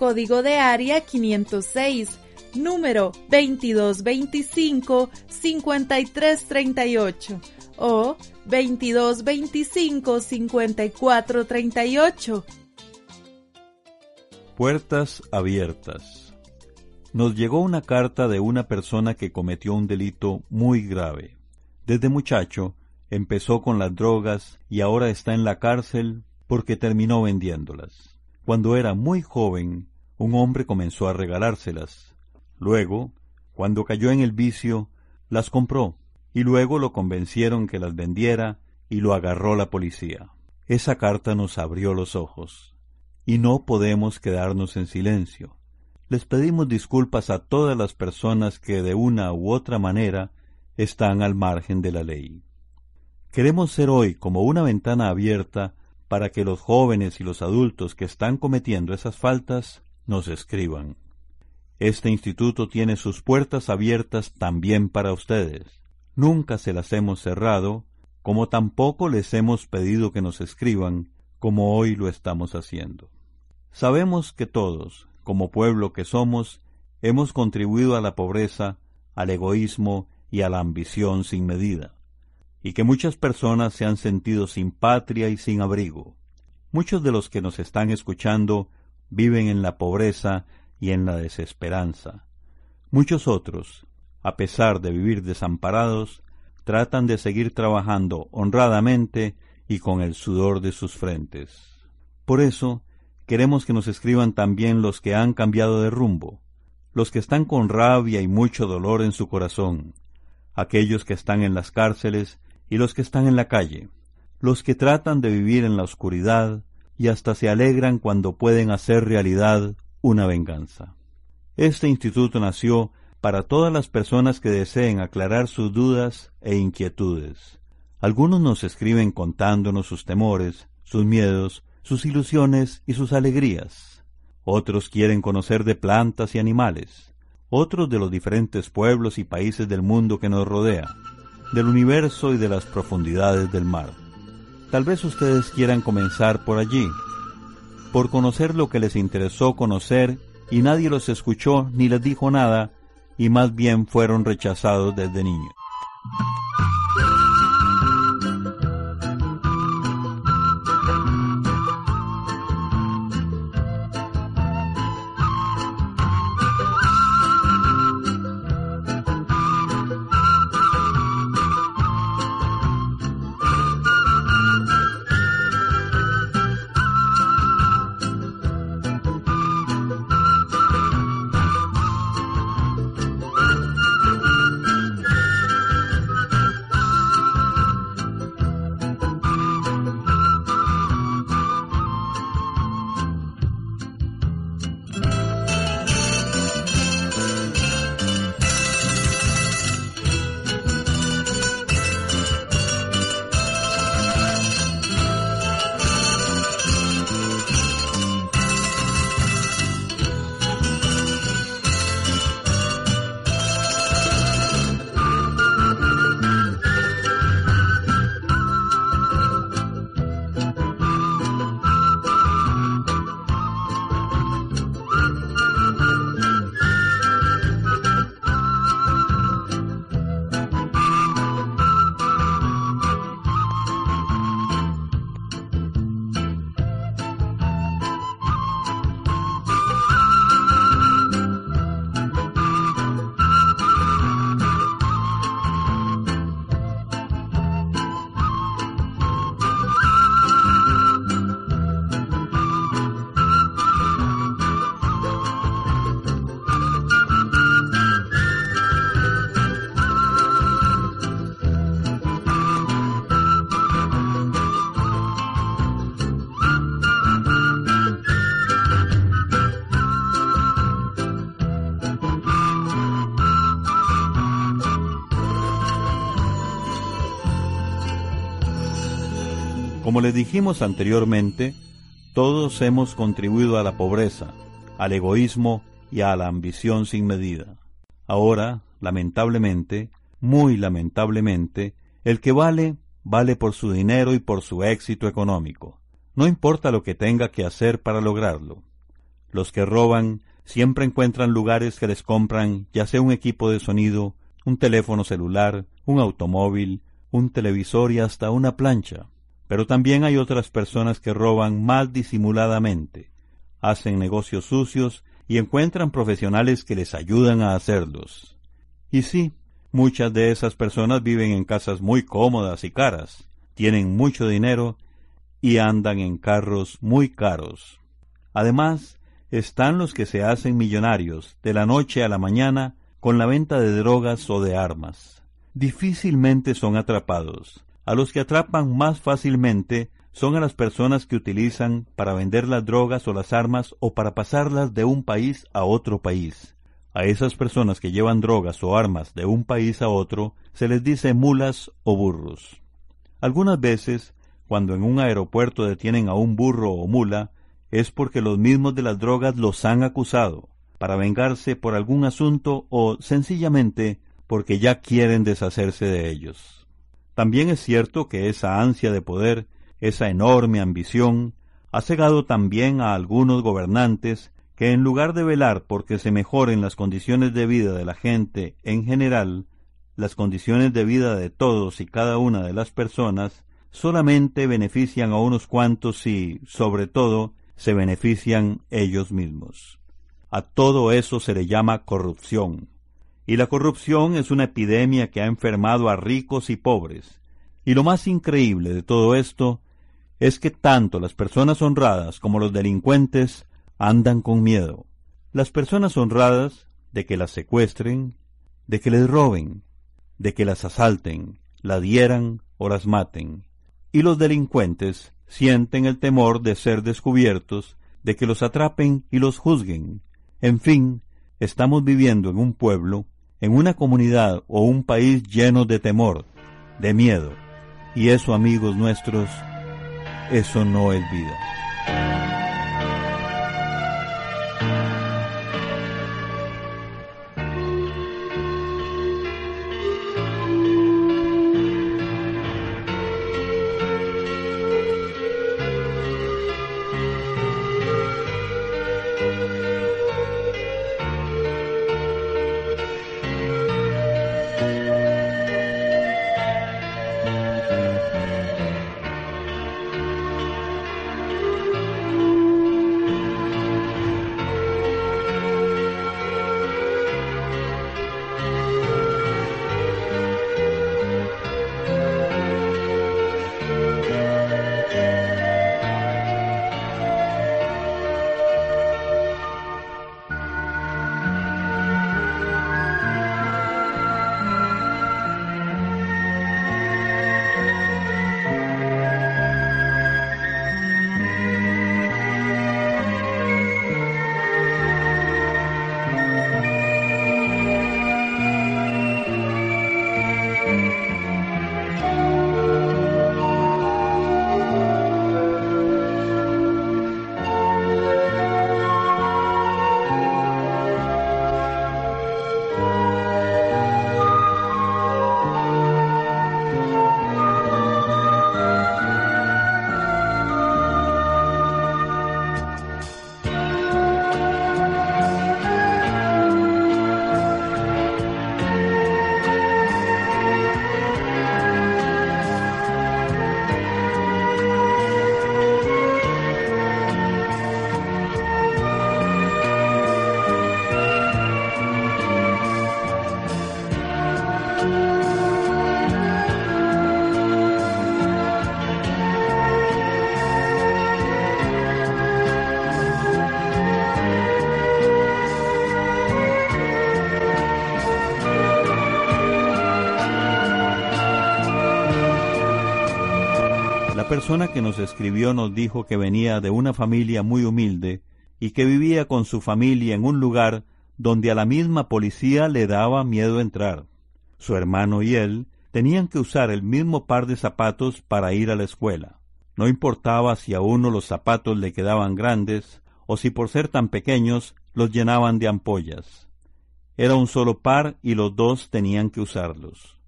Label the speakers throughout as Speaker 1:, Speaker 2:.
Speaker 1: código de área 506, número 2225-5338 o 2225-5438
Speaker 2: Puertas abiertas. Nos llegó una carta de una persona que cometió un delito muy grave. Desde muchacho empezó con las drogas y ahora está en la cárcel porque terminó vendiéndolas. Cuando era muy joven, un hombre comenzó a regalárselas. Luego, cuando cayó en el vicio, las compró y luego lo convencieron que las vendiera y lo agarró la policía. Esa carta nos abrió los ojos y no podemos quedarnos en silencio. Les pedimos disculpas a todas las personas que de una u otra manera están al margen de la ley. Queremos ser hoy como una ventana abierta para que los jóvenes y los adultos que están cometiendo esas faltas nos escriban. Este instituto tiene sus puertas abiertas también para ustedes. Nunca se las hemos cerrado, como tampoco les hemos pedido que nos escriban, como hoy lo estamos haciendo. Sabemos que todos, como pueblo que somos, hemos contribuido a la pobreza, al egoísmo y a la ambición sin medida, y que muchas personas se han sentido sin patria y sin abrigo. Muchos de los que nos están escuchando viven en la pobreza y en la desesperanza. Muchos otros, a pesar de vivir desamparados, tratan de seguir trabajando honradamente y con el sudor de sus frentes. Por eso, Queremos que nos escriban también los que han cambiado de rumbo, los que están con rabia y mucho dolor en su corazón, aquellos que están en las cárceles y los que están en la calle, los que tratan de vivir en la oscuridad y hasta se alegran cuando pueden hacer realidad una venganza. Este instituto nació para todas las personas que deseen aclarar sus dudas e inquietudes. Algunos nos escriben contándonos sus temores, sus miedos, sus ilusiones y sus alegrías. Otros quieren conocer de plantas y animales, otros de los diferentes pueblos y países del mundo que nos rodea, del universo y de las profundidades del mar. Tal vez ustedes quieran comenzar por allí, por conocer lo que les interesó conocer y nadie los escuchó ni les dijo nada y más bien fueron rechazados desde niños. Como les dijimos anteriormente, todos hemos contribuido a la pobreza, al egoísmo y a la ambición sin medida. Ahora, lamentablemente, muy lamentablemente, el que vale, vale por su dinero y por su éxito económico. No importa lo que tenga que hacer para lograrlo. Los que roban siempre encuentran lugares que les compran ya sea un equipo de sonido, un teléfono celular, un automóvil, un televisor y hasta una plancha. Pero también hay otras personas que roban más disimuladamente, hacen negocios sucios y encuentran profesionales que les ayudan a hacerlos. Y sí, muchas de esas personas viven en casas muy cómodas y caras, tienen mucho dinero y andan en carros muy caros. Además, están los que se hacen millonarios de la noche a la mañana con la venta de drogas o de armas. Difícilmente son atrapados, a los que atrapan más fácilmente son a las personas que utilizan para vender las drogas o las armas o para pasarlas de un país a otro país. A esas personas que llevan drogas o armas de un país a otro se les dice mulas o burros. Algunas veces, cuando en un aeropuerto detienen a un burro o mula, es porque los mismos de las drogas los han acusado, para vengarse por algún asunto o sencillamente porque ya quieren deshacerse de ellos. También es cierto que esa ansia de poder, esa enorme ambición, ha cegado también a algunos gobernantes que en lugar de velar porque se mejoren las condiciones de vida de la gente en general, las condiciones de vida de todos y cada una de las personas, solamente benefician a unos cuantos y, sobre todo, se benefician ellos mismos. A todo eso se le llama corrupción, y la corrupción es una epidemia que ha enfermado a ricos y pobres. Y lo más increíble de todo esto es que tanto las personas honradas como los delincuentes andan con miedo. Las personas honradas de que las secuestren, de que les roben, de que las asalten, las dieran o las maten. Y los delincuentes sienten el temor de ser descubiertos, de que los atrapen y los juzguen. En fin, estamos viviendo en un pueblo en una comunidad o un país lleno de temor, de miedo. Y eso, amigos nuestros, eso no es vida. Persona que nos escribió nos dijo que venía de una familia muy humilde y que vivía con su familia en un lugar donde a la misma policía le daba miedo entrar. Su hermano y él tenían que usar el mismo par de zapatos para ir a la escuela. No importaba si a uno los zapatos le quedaban grandes o si por ser tan pequeños los llenaban de ampollas. Era un solo par y los dos tenían que usarlos.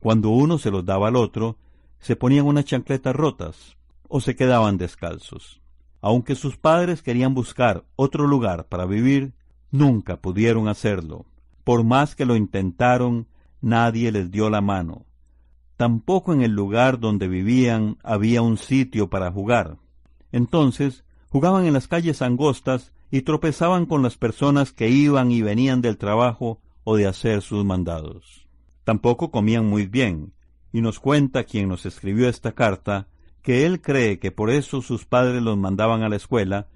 Speaker 2: Cuando uno se los daba al otro, se ponían unas chancletas rotas o se quedaban descalzos. Aunque sus padres querían buscar otro lugar para vivir, nunca pudieron hacerlo. Por más que lo intentaron, nadie les dio la mano. Tampoco en el lugar donde vivían había un sitio para jugar. Entonces jugaban en las calles angostas y tropezaban con las personas que iban y venían del trabajo o de hacer sus mandados. Tampoco comían muy bien, y nos cuenta quien nos escribió esta carta que él cree que por eso sus padres los mandaban a la escuela,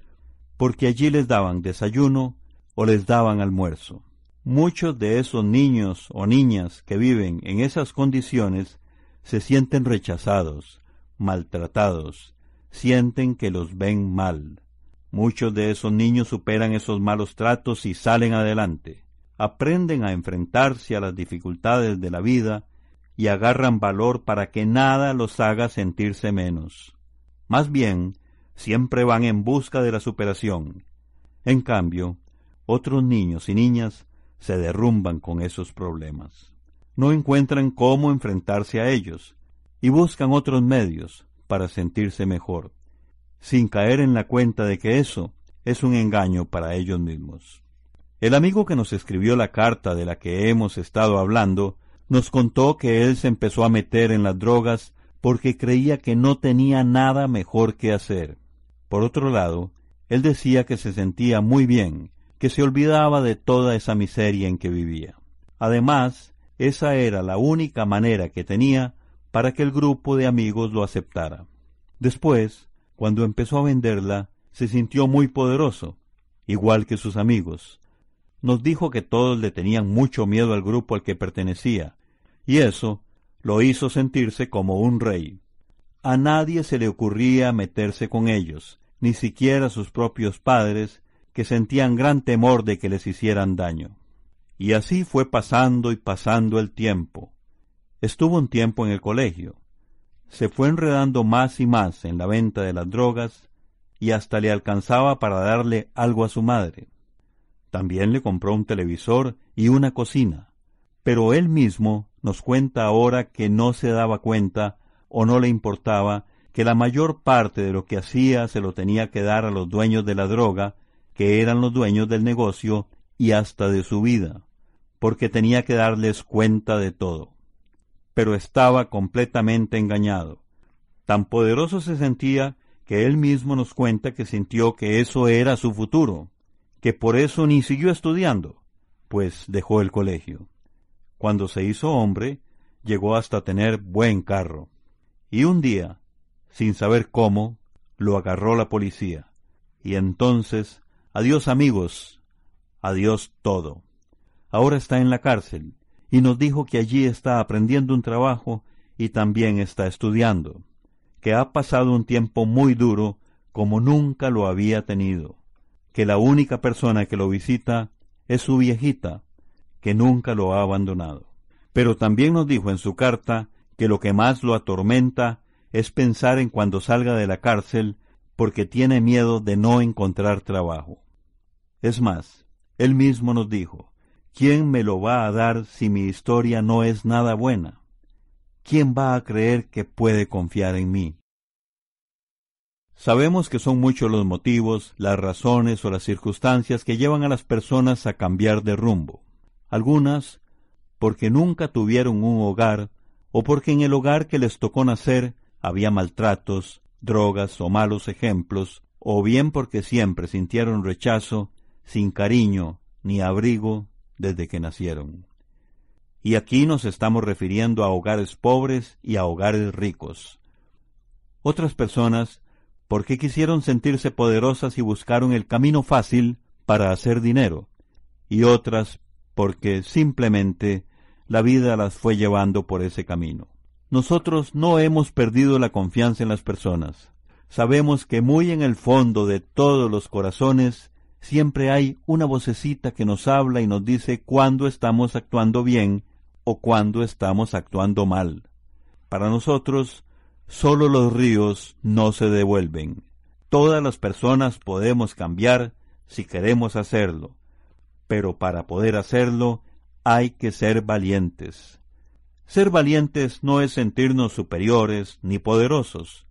Speaker 2: porque allí les daban desayuno o les daban almuerzo. Muchos de esos niños o niñas que viven en esas condiciones se sienten rechazados, maltratados, sienten que los ven mal. Muchos de esos niños superan esos malos tratos y salen adelante. Aprenden a enfrentarse a las dificultades de la vida y agarran valor para que nada los haga sentirse menos. Más bien, siempre van en busca de la superación. En cambio, otros niños y niñas se derrumban con esos problemas. No encuentran cómo enfrentarse a ellos y buscan otros medios para sentirse mejor sin caer en la cuenta de que eso es un engaño para ellos mismos. El amigo que nos escribió la carta de la que hemos estado hablando nos contó que él se empezó a meter en las drogas porque creía que no tenía nada mejor que hacer. Por otro lado, él decía que se sentía muy bien, que se olvidaba de toda esa miseria en que vivía. Además, esa era la única manera que tenía para que el grupo de amigos lo aceptara. Después, cuando empezó a venderla, se sintió muy poderoso, igual que sus amigos. Nos dijo que todos le tenían mucho miedo al grupo al que pertenecía, y eso lo hizo sentirse como un rey. A nadie se le ocurría meterse con ellos, ni siquiera sus propios padres, que sentían gran temor de que les hicieran daño. Y así fue pasando y pasando el tiempo. Estuvo un tiempo en el colegio, se fue enredando más y más en la venta de las drogas y hasta le alcanzaba para darle algo a su madre. También le compró un televisor y una cocina, pero él mismo nos cuenta ahora que no se daba cuenta o no le importaba que la mayor parte de lo que hacía se lo tenía que dar a los dueños de la droga, que eran los dueños del negocio y hasta de su vida, porque tenía que darles cuenta de todo. Pero estaba completamente engañado. Tan poderoso se sentía que él mismo nos cuenta que sintió que eso era su futuro, que por eso ni siguió estudiando, pues dejó el colegio. Cuando se hizo hombre, llegó hasta tener buen carro. Y un día, sin saber cómo, lo agarró la policía. Y entonces, adiós amigos, adiós todo. Ahora está en la cárcel y nos dijo que allí está aprendiendo un trabajo y también está estudiando, que ha pasado un tiempo muy duro como nunca lo había tenido, que la única persona que lo visita es su viejita, que nunca lo ha abandonado. Pero también nos dijo en su carta que lo que más lo atormenta es pensar en cuando salga de la cárcel porque tiene miedo de no encontrar trabajo. Es más, él mismo nos dijo, ¿Quién me lo va a dar si mi historia no es nada buena? ¿Quién va a creer que puede confiar en mí? Sabemos que son muchos los motivos, las razones o las circunstancias que llevan a las personas a cambiar de rumbo. Algunas porque nunca tuvieron un hogar o porque en el hogar que les tocó nacer había maltratos, drogas o malos ejemplos, o bien porque siempre sintieron rechazo, sin cariño, ni abrigo, desde que nacieron. Y aquí nos estamos refiriendo a hogares pobres y a hogares ricos. Otras personas, porque quisieron sentirse poderosas y buscaron el camino fácil para hacer dinero, y otras porque simplemente la vida las fue llevando por ese camino. Nosotros no hemos perdido la confianza en las personas. Sabemos que muy en el fondo de todos los corazones siempre hay una vocecita que nos habla y nos dice cuándo estamos actuando bien o cuándo estamos actuando mal. Para nosotros, solo los ríos no se devuelven. Todas las personas podemos cambiar si queremos hacerlo, pero para poder hacerlo hay que ser valientes. Ser valientes no es sentirnos superiores ni poderosos.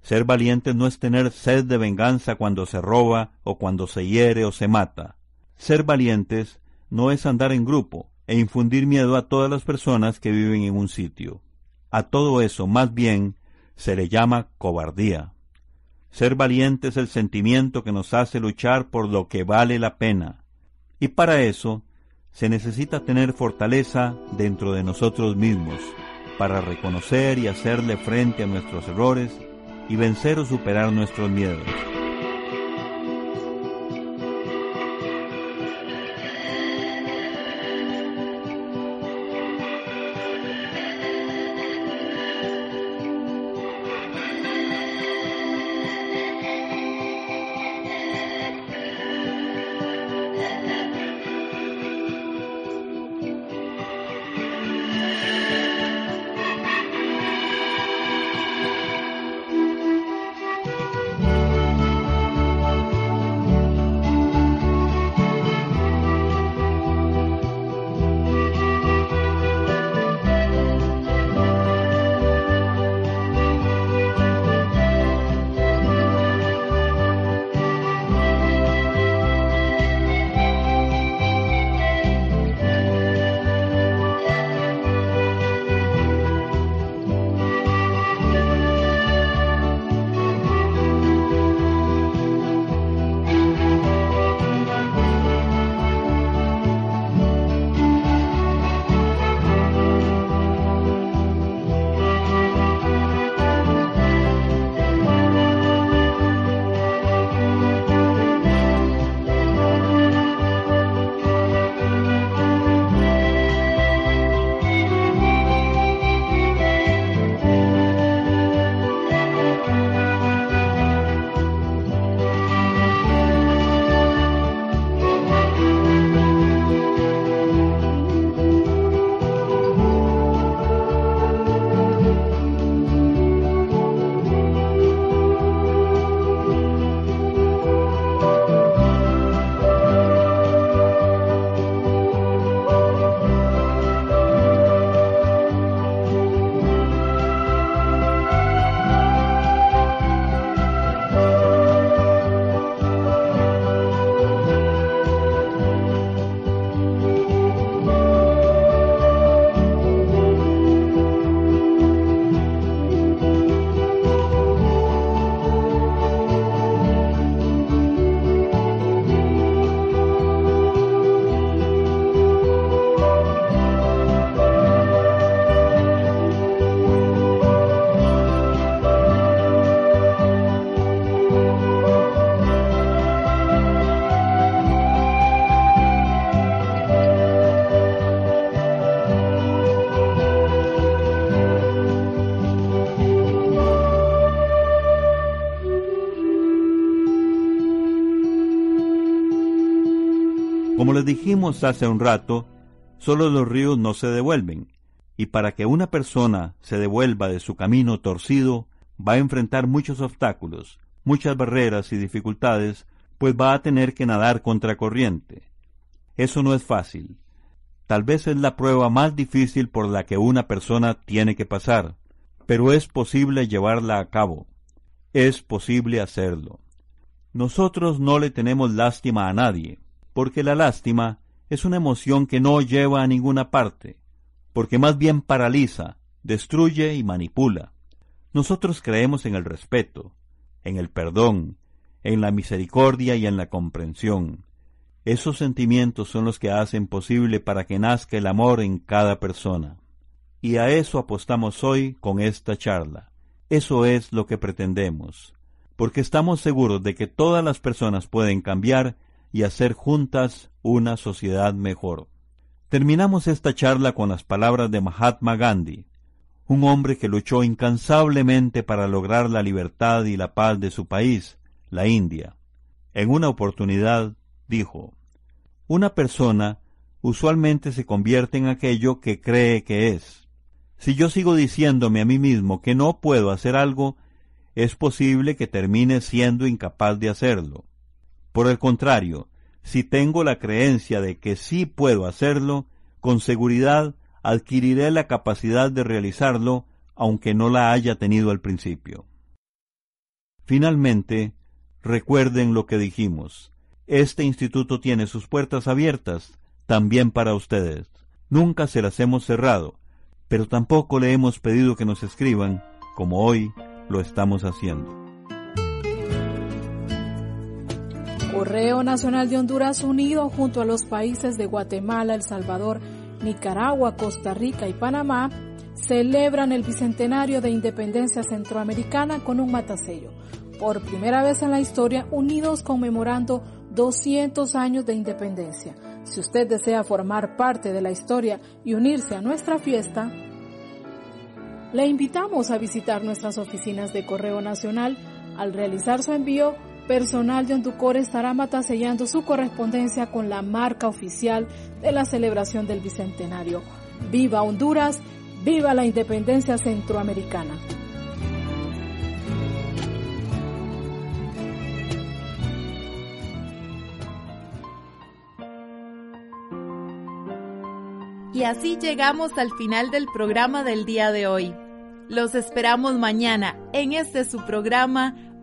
Speaker 2: Ser valientes no es tener sed de venganza cuando se roba o cuando se hiere o se mata. Ser valientes no es andar en grupo e infundir miedo a todas las personas que viven en un sitio. A todo eso, más bien, se le llama cobardía. Ser valiente es el sentimiento que nos hace luchar por lo que vale la pena. Y para eso se necesita tener fortaleza dentro de nosotros mismos, para reconocer y hacerle frente a nuestros errores y vencer o superar nuestros miedos. Les dijimos hace un rato, solo los ríos no se devuelven, y para que una persona se devuelva de su camino torcido, va a enfrentar muchos obstáculos, muchas barreras y dificultades, pues va a tener que nadar contra corriente. Eso no es fácil. Tal vez es la prueba más difícil por la que una persona tiene que pasar, pero es posible llevarla a cabo. Es posible hacerlo. Nosotros no le tenemos lástima a nadie, porque la lástima es una emoción que no lleva a ninguna parte, porque más bien paraliza, destruye y manipula. Nosotros creemos en el respeto, en el perdón, en la misericordia y en la comprensión. Esos sentimientos son los que hacen posible para que nazca el amor en cada persona. Y a eso apostamos hoy con esta charla. Eso es lo que pretendemos, porque estamos seguros de que todas las personas pueden cambiar y hacer juntas una sociedad mejor. Terminamos esta charla con las palabras de Mahatma Gandhi, un hombre que luchó incansablemente para lograr la libertad y la paz de su país, la India. En una oportunidad dijo, Una persona usualmente se convierte en aquello que cree que es. Si yo sigo diciéndome a mí mismo que no puedo hacer algo, es posible que termine siendo incapaz de hacerlo. Por el contrario, si tengo la creencia de que sí puedo hacerlo, con seguridad adquiriré la capacidad de realizarlo aunque no la haya tenido al principio. Finalmente, recuerden lo que dijimos. Este instituto tiene sus puertas abiertas también para ustedes. Nunca se las hemos cerrado, pero tampoco le hemos pedido que nos escriban, como hoy lo estamos haciendo.
Speaker 1: Correo Nacional de Honduras unido junto a los países de Guatemala, El Salvador, Nicaragua, Costa Rica y Panamá celebran el bicentenario de independencia centroamericana con un matasello. Por primera vez en la historia, unidos conmemorando 200 años de independencia. Si usted desea formar parte de la historia y unirse a nuestra fiesta, le invitamos a visitar nuestras oficinas de Correo Nacional. Al realizar su envío, personal de Onducor estará matasellando su correspondencia con la marca oficial de la celebración del Bicentenario. ¡Viva Honduras! ¡Viva la independencia centroamericana! Y así llegamos al final del programa del día de hoy. Los esperamos mañana en este su programa